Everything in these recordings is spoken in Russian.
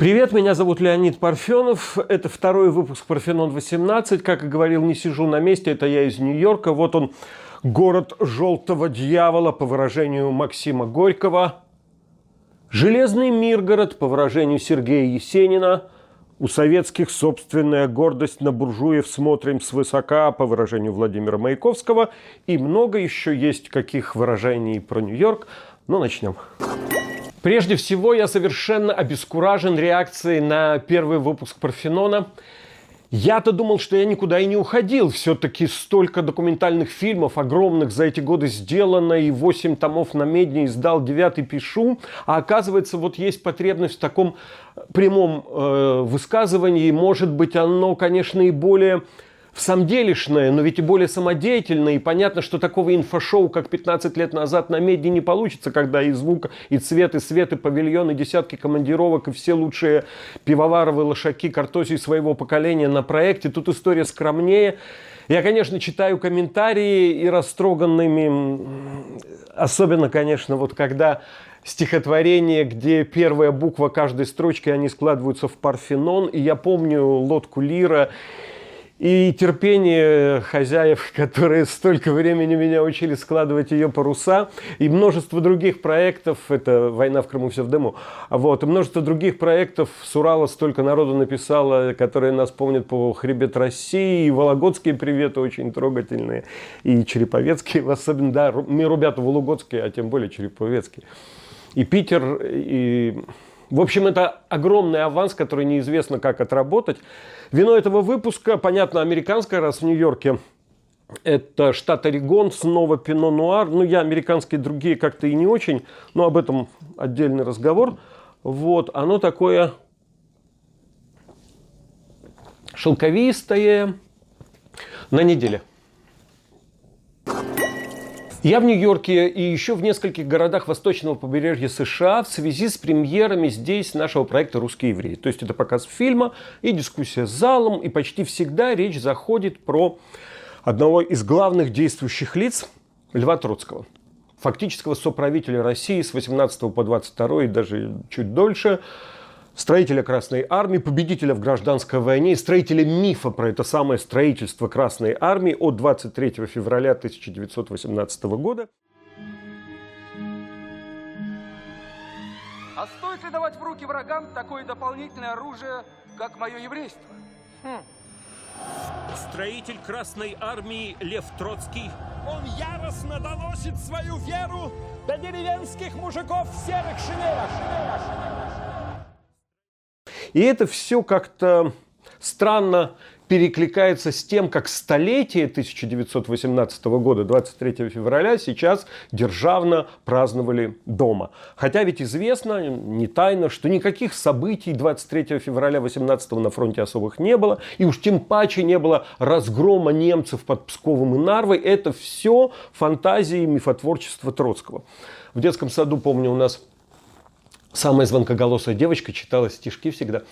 Привет, меня зовут Леонид Парфенов. Это второй выпуск Парфенон 18. Как и говорил, не сижу на месте, это я из Нью-Йорка. Вот он, город желтого дьявола, по выражению Максима Горького. Железный Миргород, по выражению Сергея Есенина. У советских собственная гордость на буржуев смотрим свысока, по выражению Владимира Маяковского. И много еще есть каких выражений про Нью-Йорк. Но ну, начнем. Прежде всего, я совершенно обескуражен реакцией на первый выпуск Парфенона. Я-то думал, что я никуда и не уходил. Все-таки столько документальных фильмов огромных за эти годы сделано, и 8 томов на медне издал, 9 пишу. А оказывается, вот есть потребность в таком прямом э, высказывании. Может быть, оно, конечно, и более в самделишное, но ведь и более самодеятельное. И понятно, что такого инфошоу, как 15 лет назад на меди не получится, когда и звук, и цвет, и свет, и павильон, и десятки командировок, и все лучшие пивоваровые лошаки картосии своего поколения на проекте. Тут история скромнее. Я, конечно, читаю комментарии и растроганными, особенно, конечно, вот когда стихотворение, где первая буква каждой строчки, они складываются в Парфенон. И я помню лодку Лира и терпение хозяев, которые столько времени меня учили складывать ее паруса, и множество других проектов, это «Война в Крыму все в дыму», вот, и множество других проектов с Урала столько народу написало, которые нас помнят по «Хребет России», и вологодские приветы очень трогательные, и череповецкие, особенно, да, мы ребята вологодские, а тем более череповецкие. И Питер, и в общем, это огромный аванс, который неизвестно, как отработать. Вино этого выпуска, понятно, американское, раз в Нью-Йорке это штат Орегон, снова Пино Нуар. Ну, я американские другие как-то и не очень, но об этом отдельный разговор. Вот, оно такое шелковистое на неделе. Я в Нью-Йорке и еще в нескольких городах восточного побережья США в связи с премьерами здесь нашего проекта «Русские евреи». То есть это показ фильма и дискуссия с залом, и почти всегда речь заходит про одного из главных действующих лиц Льва Троцкого фактического соправителя России с 18 по 22 и даже чуть дольше – строителя Красной Армии, победителя в гражданской войне, строителя мифа про это самое строительство Красной Армии от 23 февраля 1918 года. А стоит ли давать в руки врагам такое дополнительное оружие, как мое еврейство? Хм. Строитель Красной Армии Лев Троцкий Он яростно доносит свою веру до деревенских мужиков в серых шинелях. шинелях, шинелях. И это все как-то странно перекликается с тем, как столетие 1918 года, 23 февраля, сейчас державно праздновали дома. Хотя ведь известно, не тайно, что никаких событий 23 февраля 18 на фронте особых не было, и уж тем паче не было разгрома немцев под Псковом и Нарвой. Это все фантазии мифотворчества Троцкого. В детском саду, помню, у нас самая звонкоголосая девочка читала стишки всегда.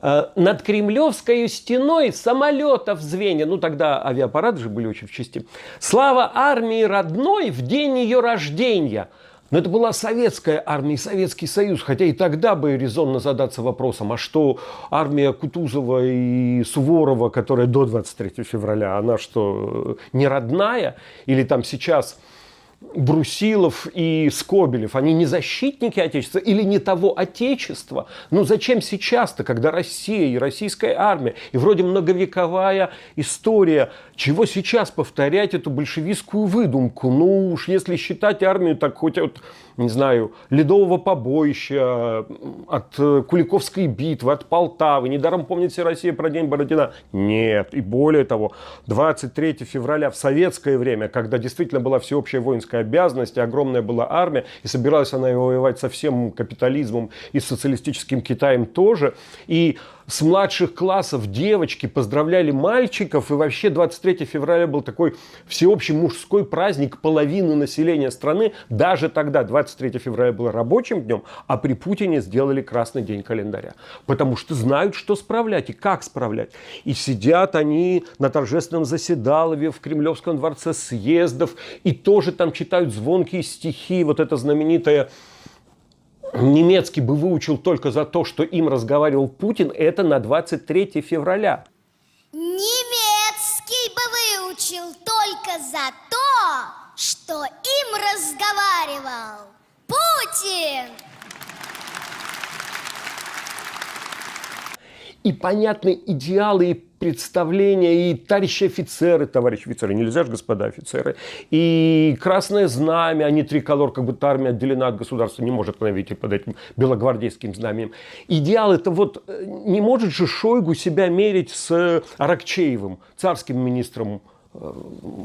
«Э, Над Кремлевской стеной самолетов звенья, ну тогда авиапараты же были очень в части, слава армии родной в день ее рождения. Но это была советская армия, Советский Союз, хотя и тогда бы резонно задаться вопросом, а что армия Кутузова и Суворова, которая до 23 февраля, она что, не родная? Или там сейчас Брусилов и Скобелев, они не защитники Отечества или не того Отечества. Ну зачем сейчас-то, когда Россия и российская армия, и вроде многовековая история, чего сейчас повторять эту большевистскую выдумку? Ну уж если считать армию так хоть от не знаю, Ледового побоища, от э, Куликовской битвы, от Полтавы. Недаром помнит вся Россия про День Бородина. Нет. И более того, 23 февраля в советское время, когда действительно была всеобщая воинская обязанность, и огромная была армия, и собиралась она воевать со всем капитализмом и социалистическим Китаем тоже. И с младших классов девочки поздравляли мальчиков, и вообще 23 февраля был такой всеобщий мужской праздник половины населения страны. Даже тогда, 23 февраля был рабочим днем, а при Путине сделали красный день календаря. Потому что знают, что справлять и как справлять. И сидят они на торжественном заседалове в Кремлевском дворце съездов, и тоже там читают звонкие стихи, вот это знаменитое немецкий бы выучил только за то, что им разговаривал Путин, это на 23 февраля. Немецкий бы выучил только за то, что им разговаривал Путин. И понятны идеалы и представления, и товарищи офицеры, товарищи офицеры, нельзя же, господа офицеры, и красное знамя, а триколор, как будто армия отделена от государства, не может навить под этим белогвардейским знаменем. Идеал это вот, э, не может же Шойгу себя мерить с Аракчеевым, царским министром э,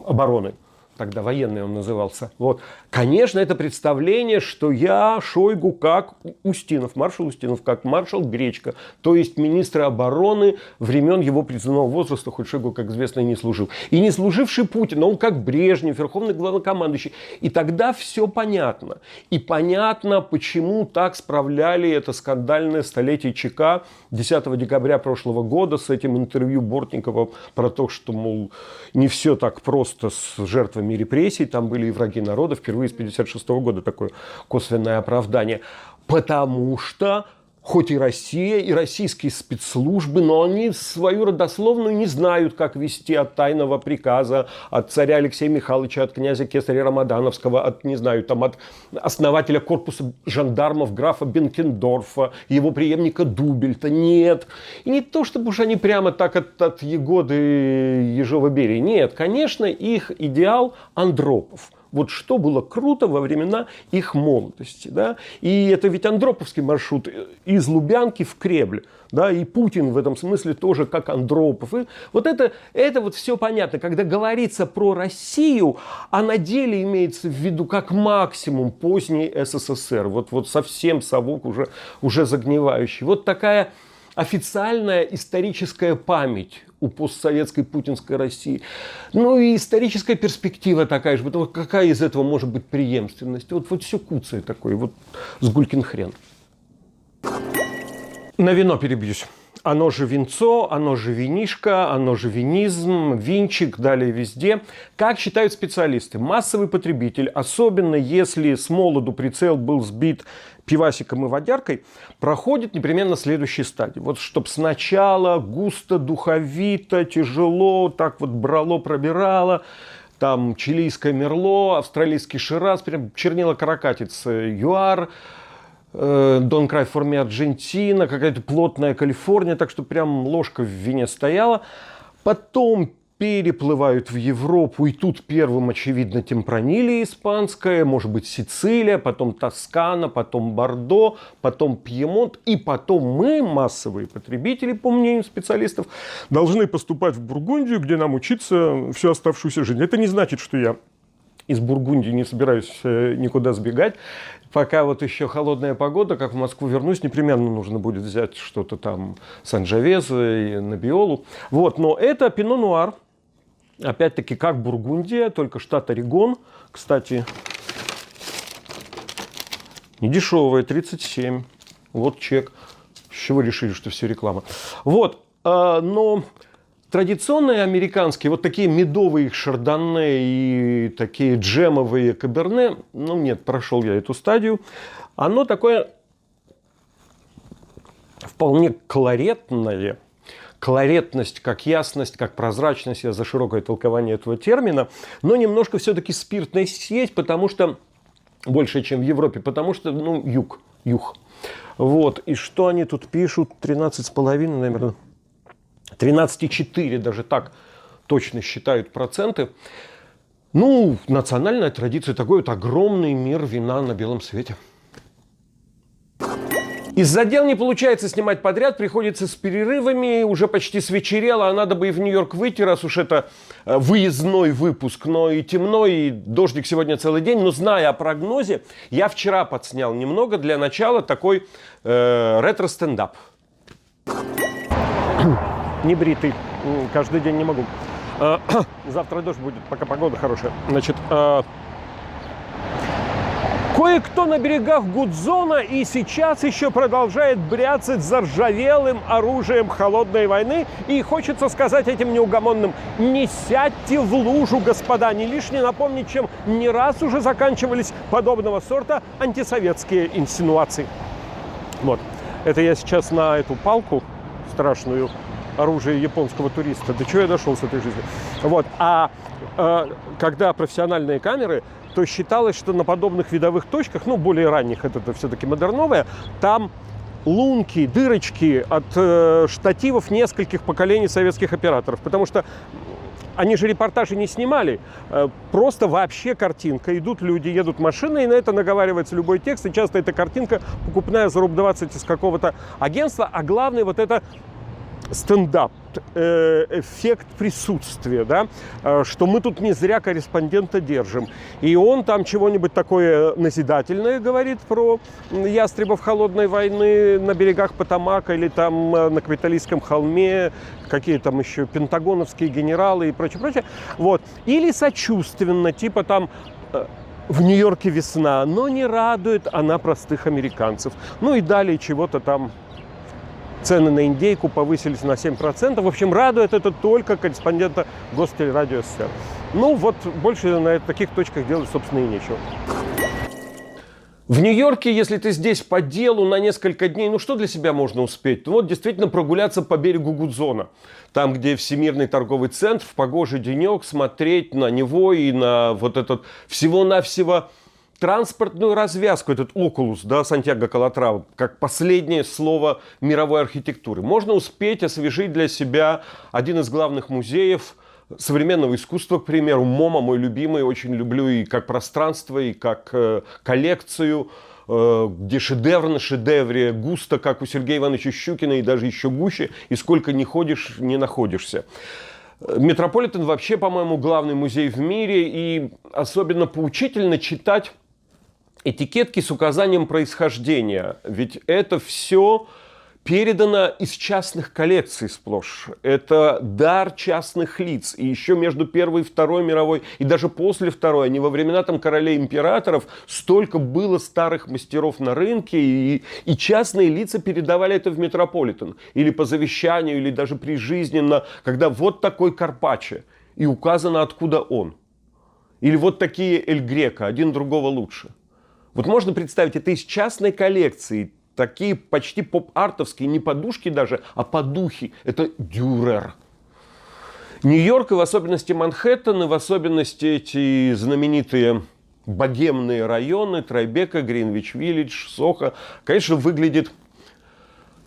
обороны тогда военный он назывался. Вот. Конечно, это представление, что я Шойгу как Устинов, маршал Устинов, как маршал Гречка, то есть министр обороны времен его призывного возраста, хоть Шойгу, как известно, и не служил. И не служивший Путин, он как Брежнев, верховный главнокомандующий. И тогда все понятно. И понятно, почему так справляли это скандальное столетие ЧК 10 декабря прошлого года с этим интервью Бортникова про то, что, мол, не все так просто с жертвами жертвами репрессий, там были и враги народа, впервые с 1956 года такое косвенное оправдание. Потому что хоть и Россия, и российские спецслужбы, но они свою родословную не знают, как вести от тайного приказа, от царя Алексея Михайловича, от князя Кесаря Рамадановского, от, не знаю, там, от основателя корпуса жандармов графа Бенкендорфа, его преемника Дубельта. Нет. И не то, чтобы уж они прямо так от, от Егоды Ежова-Берии. Нет, конечно, их идеал Андропов – вот что было круто во времена их молодости. Да? И это ведь Андроповский маршрут из Лубянки в Кремль. Да, и Путин в этом смысле тоже как Андропов. И вот это, это вот все понятно. Когда говорится про Россию, а на деле имеется в виду как максимум поздний СССР. Вот, вот совсем совок уже, уже загнивающий. Вот такая официальная историческая память у постсоветской путинской России. Ну и историческая перспектива такая же. Потому какая из этого может быть преемственность? Вот, вот все куцает такое, вот с гулькин хрен. На вино перебьюсь. Оно же винцо, оно же винишка, оно же винизм, винчик, далее везде. Как считают специалисты, массовый потребитель, особенно если с молоду прицел был сбит пивасиком и водяркой, проходит непременно следующей стадии. Вот чтобы сначала густо, духовито, тяжело, так вот брало, пробирало, там чилийское мерло, австралийский шираз, прям чернила каракатиц, юар, Дон Край в форме Аргентина, какая-то плотная Калифорния, так что прям ложка в вине стояла. Потом переплывают в Европу, и тут первым, очевидно, темпранилия испанская, может быть, Сицилия, потом Тоскана, потом Бордо, потом Пьемонт, и потом мы, массовые потребители, по мнению специалистов, должны поступать в Бургундию, где нам учиться всю оставшуюся жизнь. Это не значит, что я из Бургундии не собираюсь э, никуда сбегать. Пока вот еще холодная погода, как в Москву вернусь, непременно нужно будет взять что-то там Санджавеза и Набиолу. Вот, но это Пино Нуар, Опять-таки, как Бургундия, только штат Орегон. Кстати, не дешевая, 37. Вот чек. С чего решили, что все реклама? Вот, а, но традиционные американские, вот такие медовые шардоне и такие джемовые каберне, ну нет, прошел я эту стадию, оно такое вполне колоретное, колоретность, как ясность, как прозрачность, я за широкое толкование этого термина, но немножко все-таки спиртность есть, потому что больше, чем в Европе, потому что, ну, юг, юг. Вот, и что они тут пишут? 13,5, наверное, 13,4, даже так точно считают проценты. Ну, национальная традиция, такой вот огромный мир вина на белом свете. Из-за дел не получается снимать подряд, приходится с перерывами, уже почти свечерело, а надо бы и в Нью-Йорк выйти, раз уж это э, выездной выпуск, но и темно, и дождик сегодня целый день. Но зная о прогнозе, я вчера подснял немного для начала такой э, ретро-стендап. Не бритый, каждый день не могу. Э, завтра дождь будет, пока погода хорошая. Значит, э, Кое-кто на берегах Гудзона и сейчас еще продолжает бряцать заржавелым оружием холодной войны. И хочется сказать этим неугомонным, не сядьте в лужу, господа, не лишне напомнить, чем не раз уже заканчивались подобного сорта антисоветские инсинуации. Вот. Это я сейчас на эту палку страшную оружие японского туриста. До чего я дошел с этой жизни? Вот. А э, когда профессиональные камеры, то считалось, что на подобных видовых точках, ну, более ранних, это, это все-таки модерновые, там лунки, дырочки от э, штативов нескольких поколений советских операторов. Потому что они же репортажи не снимали, э, просто вообще картинка. Идут люди, едут машины, и на это наговаривается любой текст. И часто эта картинка покупная за руб 20 из какого-то агентства. А главное, вот это стендап, э, эффект присутствия, да, э, что мы тут не зря корреспондента держим. И он там чего-нибудь такое назидательное говорит про ястребов холодной войны на берегах Потамака или там э, на Капитолийском холме, какие там еще пентагоновские генералы и прочее, прочее. Вот. Или сочувственно, типа там в Нью-Йорке весна, но не радует она простых американцев. Ну и далее чего-то там цены на индейку повысились на 7%. В общем, радует это только корреспондента Гостелерадио СССР. Ну вот, больше на таких точках делать, собственно, и нечего. В Нью-Йорке, если ты здесь по делу на несколько дней, ну что для себя можно успеть? Ну вот действительно прогуляться по берегу Гудзона. Там, где Всемирный торговый центр, в погожий денек смотреть на него и на вот этот всего-навсего транспортную развязку, этот окулус, да, Сантьяго Калатрава, как последнее слово мировой архитектуры. Можно успеть освежить для себя один из главных музеев современного искусства, к примеру, MoMA, мой любимый, очень люблю и как пространство, и как э, коллекцию, э, где шедевр на шедевре, густо, как у Сергея Ивановича Щукина, и даже еще гуще, и сколько не ходишь, не находишься. Метрополитен вообще, по-моему, главный музей в мире, и особенно поучительно читать этикетки с указанием происхождения. Ведь это все передано из частных коллекций сплошь. Это дар частных лиц. И еще между Первой и Второй мировой, и даже после Второй, а не во времена там королей императоров, столько было старых мастеров на рынке, и, и частные лица передавали это в метрополитен. Или по завещанию, или даже прижизненно, когда вот такой Карпаче, и указано, откуда он. Или вот такие Эль Грека, один другого лучше. Вот можно представить, это из частной коллекции, такие почти поп-артовские, не подушки даже, а подухи. Это дюрер. Нью-Йорк, и в особенности Манхэттен, и в особенности эти знаменитые богемные районы, Трайбека, Гринвич-Виллидж, Сохо, конечно, выглядит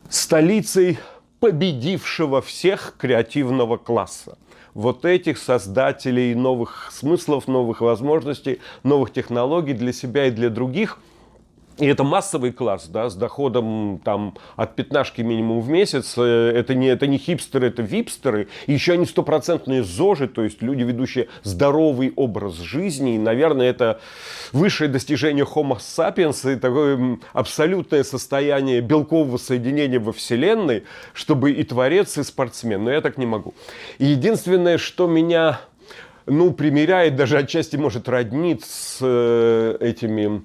столицей победившего всех креативного класса вот этих создателей новых смыслов, новых возможностей, новых технологий для себя и для других – и это массовый класс, да, с доходом там от пятнашки минимум в месяц. Э, это не, это не хипстеры, это випстеры. И еще они стопроцентные зожи, то есть люди, ведущие здоровый образ жизни. И, наверное, это высшее достижение Homo sapiens и такое абсолютное состояние белкового соединения во Вселенной, чтобы и творец, и спортсмен. Но я так не могу. И единственное, что меня ну, примеряет, даже отчасти может роднить с э, этими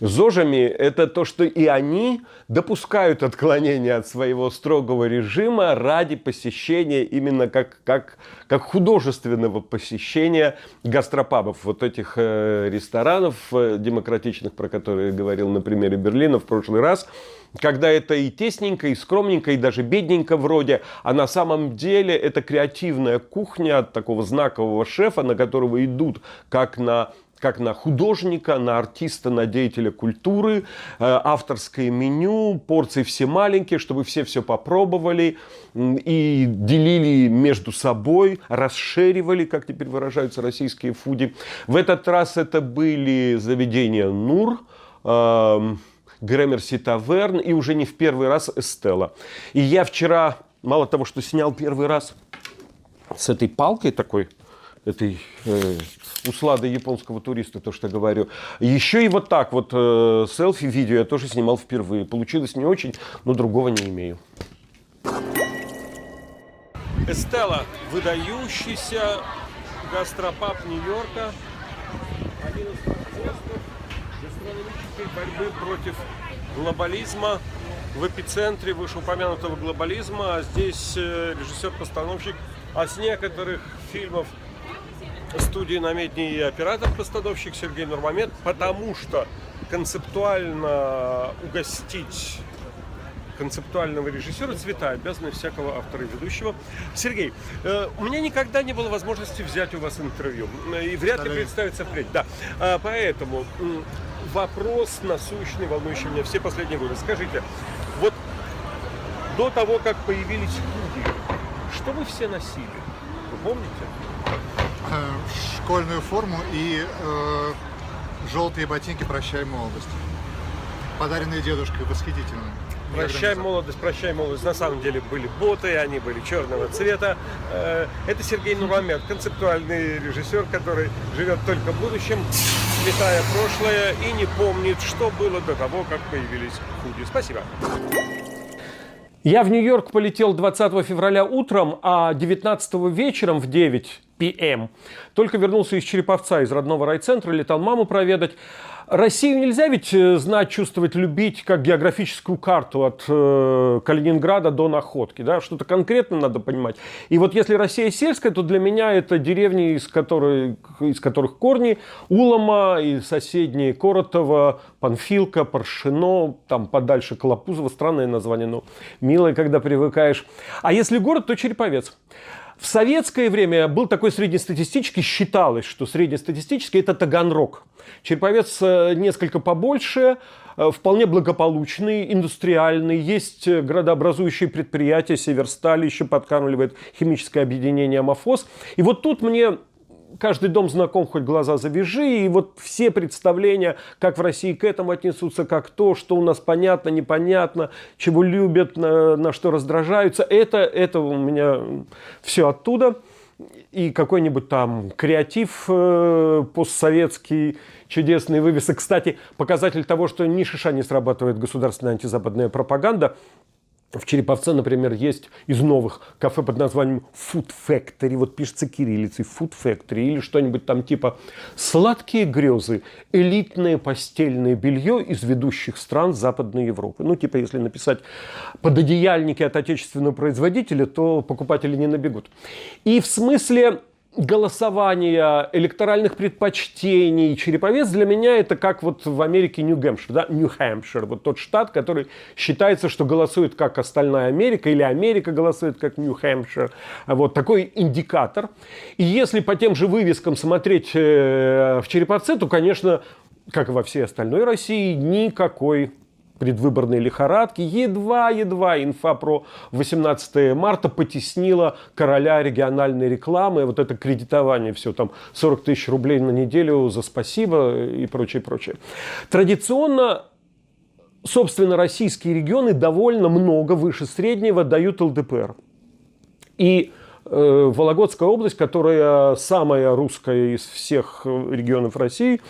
зожами, это то, что и они допускают отклонения от своего строгого режима ради посещения именно как, как, как художественного посещения гастропабов, вот этих э, ресторанов э, демократичных, про которые я говорил на примере Берлина в прошлый раз, когда это и тесненько, и скромненько, и даже бедненько вроде, а на самом деле это креативная кухня от такого знакового шефа, на которого идут как на как на художника, на артиста, на деятеля культуры, э, авторское меню, порции все маленькие, чтобы все все попробовали и делили между собой, расширивали, как теперь выражаются российские фуди. В этот раз это были заведения Нур, эм, Грэмерси Таверн и уже не в первый раз Эстела. И я вчера, мало того, что снял первый раз с этой палкой такой, этой э, услады японского туриста, то, что говорю. Еще и вот так вот э, селфи-видео я тоже снимал впервые. Получилось не очень, но другого не имею. Эстела, выдающийся гастропаб Нью-Йорка. Один из экономической борьбы против глобализма в эпицентре вышеупомянутого глобализма, а здесь э, режиссер-постановщик, а с некоторых фильмов студии «Намедни» и оператор-постановщик Сергей Нурмамед, потому что концептуально угостить концептуального режиссера цвета обязаны всякого автора и ведущего. Сергей, э, у меня никогда не было возможности взять у вас интервью. И вряд ли представится впредь. Да. А, поэтому вопрос насущный, волнующий меня все последние годы. Скажите, вот до того, как появились худи, что вы все носили? Вы помните? Э, школьную форму и э, желтые ботинки «Прощай, молодость». Подаренные дедушкой, восхитительно. Прощай молодость, прощай молодость. На самом деле были боты, они были черного цвета. Э, Это Сергей Нурамед, концептуальный режиссер, который живет только в будущем, сметая прошлое и не помнит, что было до того, как появились худи. Спасибо. Я в Нью-Йорк полетел 20 февраля утром, а 19 вечером в 9 p.m. только вернулся из Череповца, из родного райцентра, летал маму проведать. Россию нельзя ведь э, знать, чувствовать, любить как географическую карту от э, Калининграда до Находки. Да? Что-то конкретно надо понимать. И вот если Россия сельская, то для меня это деревни, из, которой, из которых корни Улома и соседние Коротова, Панфилка, Паршино, там подальше Колопузово. Странное название, но милое, когда привыкаешь. А если город, то Череповец. В советское время был такой среднестатистический, считалось, что среднестатистический это Таганрог. Череповец э, несколько побольше, э, вполне благополучный, индустриальный. Есть э, градообразующие предприятия, Северсталь еще подкармливает химическое объединение Амофос. И вот тут мне каждый дом знаком, хоть глаза завяжи, и вот все представления, как в России к этому отнесутся, как то, что у нас понятно, непонятно, чего любят, на, на что раздражаются, это, это у меня все оттуда. И какой-нибудь там креатив э, постсоветский, чудесный вывесок. Кстати, показатель того, что ни шиша не срабатывает государственная антизападная пропаганда – в Череповце, например, есть из новых кафе под названием Food Factory. Вот пишется кириллицей Food Factory. Или что-нибудь там типа «Сладкие грезы. Элитное постельное белье из ведущих стран Западной Европы». Ну, типа, если написать пододеяльники от отечественного производителя, то покупатели не набегут. И в смысле голосования, электоральных предпочтений. Череповец для меня это как вот в Америке Нью-Гэмпшир, да, Нью-Хэмпшир, вот тот штат, который считается, что голосует как остальная Америка, или Америка голосует как Нью-Хэмпшир. Вот такой индикатор. И если по тем же вывескам смотреть э, в Череповце, то, конечно, как и во всей остальной России, никакой предвыборной лихорадки. Едва-едва инфа про 18 марта потеснила короля региональной рекламы. Вот это кредитование, все там 40 тысяч рублей на неделю за спасибо и прочее, прочее. Традиционно собственно, российские регионы довольно много выше среднего дают ЛДПР. И э, Вологодская область, которая самая русская из всех регионов России,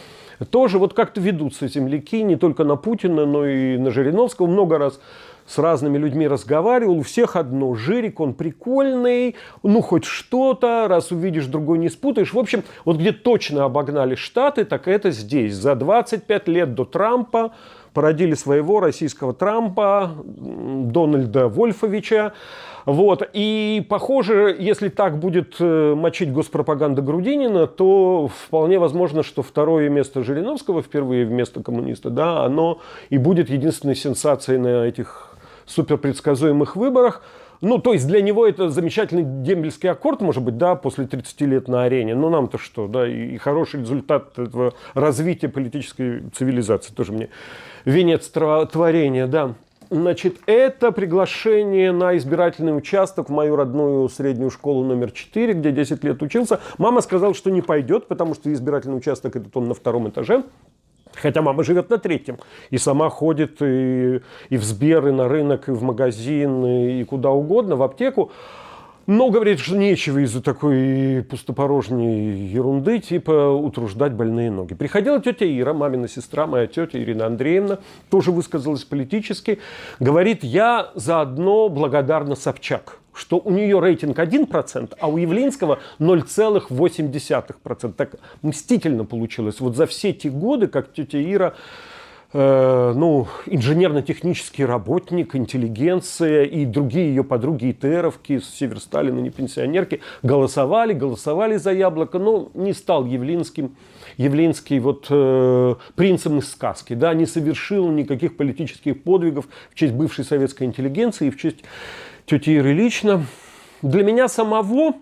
тоже вот как-то ведутся земляки не только на Путина, но и на Жириновского. Много раз с разными людьми разговаривал, у всех одно. Жирик, он прикольный, ну хоть что-то, раз увидишь, другой не спутаешь. В общем, вот где точно обогнали Штаты, так это здесь. За 25 лет до Трампа породили своего российского Трампа, Дональда Вольфовича. Вот. И похоже, если так будет э, мочить госпропаганда Грудинина, то вполне возможно, что второе место Жириновского впервые вместо коммуниста, да, оно и будет единственной сенсацией на этих суперпредсказуемых выборах. Ну, то есть для него это замечательный дембельский аккорд, может быть, да, после 30 лет на арене. Но нам-то что, да, и, хороший результат этого развития политической цивилизации. Тоже мне венец творения, да. Значит, это приглашение на избирательный участок в мою родную среднюю школу номер 4, где 10 лет учился. Мама сказала, что не пойдет, потому что избирательный участок этот он на втором этаже. Хотя мама живет на третьем. И сама ходит и, и в Сбер, и на рынок, и в магазин, и, куда угодно, в аптеку. Но говорит, что нечего из-за такой пустопорожней ерунды, типа утруждать больные ноги. Приходила тетя Ира, мамина сестра, моя тетя Ирина Андреевна, тоже высказалась политически. Говорит, я заодно благодарна Собчак что у нее рейтинг 1%, а у Явлинского 0,8%. Так мстительно получилось. Вот за все те годы, как тетя Ира э, ну, инженерно-технический работник, интеллигенция и другие ее подруги ИТРовки, Северсталина, не пенсионерки, голосовали, голосовали за яблоко, но не стал Явлинским, Явлинский вот э, принцем из сказки, да, не совершил никаких политических подвигов в честь бывшей советской интеллигенции и в честь тети Иры лично. Для меня самого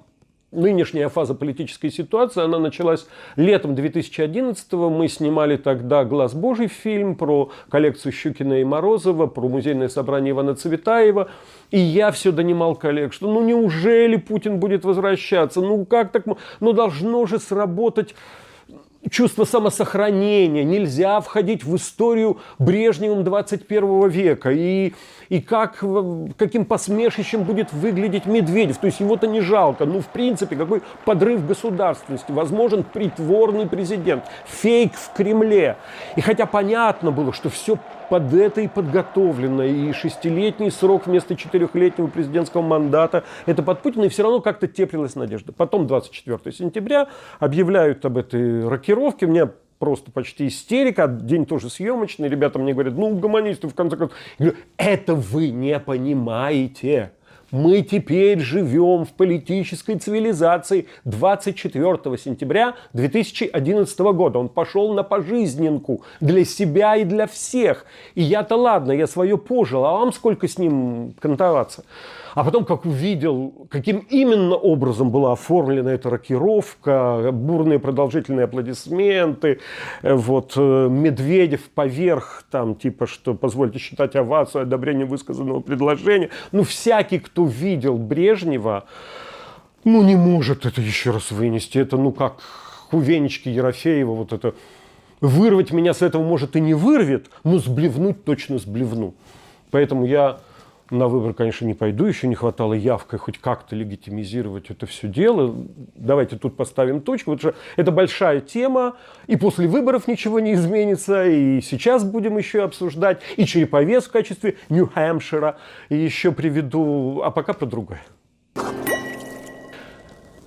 нынешняя фаза политической ситуации, она началась летом 2011 -го. Мы снимали тогда «Глаз Божий» фильм про коллекцию Щукина и Морозова, про музейное собрание Ивана Цветаева. И я все донимал коллег, что ну неужели Путин будет возвращаться? Ну как так? Ну должно же сработать чувство самосохранения, нельзя входить в историю Брежневым 21 века. И, и как, каким посмешищем будет выглядеть Медведев. То есть его-то не жалко. Ну, в принципе, какой подрыв государственности. Возможен притворный президент. Фейк в Кремле. И хотя понятно было, что все под это и подготовлено. И шестилетний срок вместо четырехлетнего президентского мандата. Это под Путина. И все равно как-то теплилась надежда. Потом 24 сентября объявляют об этой рокировке. У меня просто почти истерика, день тоже съемочный, ребята мне говорят, ну, угомонись в конце концов. Я говорю, это вы не понимаете. Мы теперь живем в политической цивилизации 24 сентября 2011 года. Он пошел на пожизненку для себя и для всех. И я-то ладно, я свое пожил, а вам сколько с ним кантоваться? А потом, как увидел, каким именно образом была оформлена эта рокировка, бурные продолжительные аплодисменты, э, вот э, Медведев поверх, там, типа, что позвольте считать овацию, одобрение высказанного предложения. Ну, всякий, кто видел Брежнева, ну, не может это еще раз вынести. Это, ну, как у Венечки Ерофеева, вот это вырвать меня с этого, может, и не вырвет, но сблевнуть точно сблевну. Поэтому я на выбор, конечно, не пойду, еще не хватало явкой хоть как-то легитимизировать это все дело. Давайте тут поставим точку. Вот это большая тема, и после выборов ничего не изменится, и сейчас будем еще обсуждать, и Череповец в качестве Нью-Хэмпшира еще приведу, а пока про другое.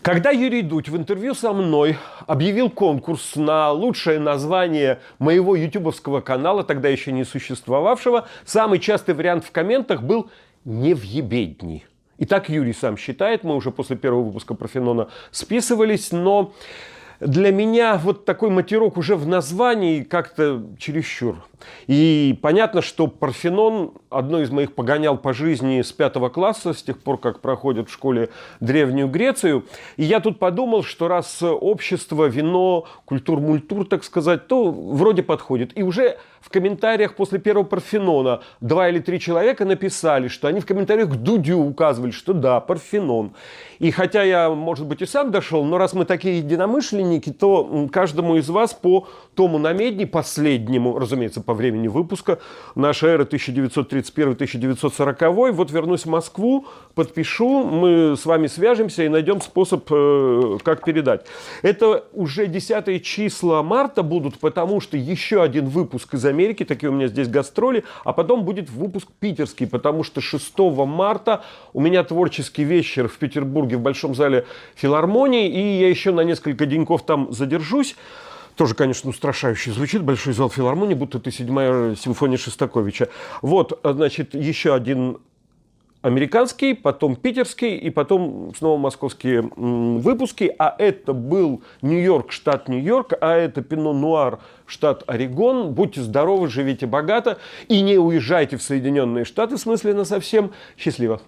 Когда Юрий Дудь в интервью со мной объявил конкурс на лучшее название моего ютубовского канала, тогда еще не существовавшего, самый частый вариант в комментах был «не въебедни». И так Юрий сам считает, мы уже после первого выпуска Профенона списывались, но для меня вот такой матерок уже в названии как-то чересчур. И понятно, что Парфенон одно из моих погонял по жизни с пятого класса, с тех пор, как проходят в школе Древнюю Грецию. И я тут подумал, что раз общество, вино, культур-мультур, так сказать, то вроде подходит. И уже в комментариях после первого Парфенона два или три человека написали, что они в комментариях к Дудю указывали, что да, Парфенон. И хотя я, может быть, и сам дошел, но раз мы такие единомышленники, то каждому из вас по тому намедни, последнему, разумеется, по времени выпуска, наша эра 1931-1940, вот вернусь в Москву, подпишу, мы с вами свяжемся и найдем способ, э, как передать. Это уже десятые числа марта будут, потому что еще один выпуск из Америки, такие у меня здесь гастроли, а потом будет выпуск питерский, потому что 6 марта у меня творческий вечер в Петербурге в Большом зале филармонии, и я еще на несколько деньков там задержусь. Тоже, конечно, устрашающе звучит, большой зал филармонии, будто это седьмая симфония Шостаковича. Вот, значит, еще один американский, потом питерский и потом снова московские выпуски. А это был Нью-Йорк, штат Нью-Йорк, а это Пино Нуар, штат Орегон. Будьте здоровы, живите богато и не уезжайте в Соединенные Штаты, в смысле на совсем. Счастливо.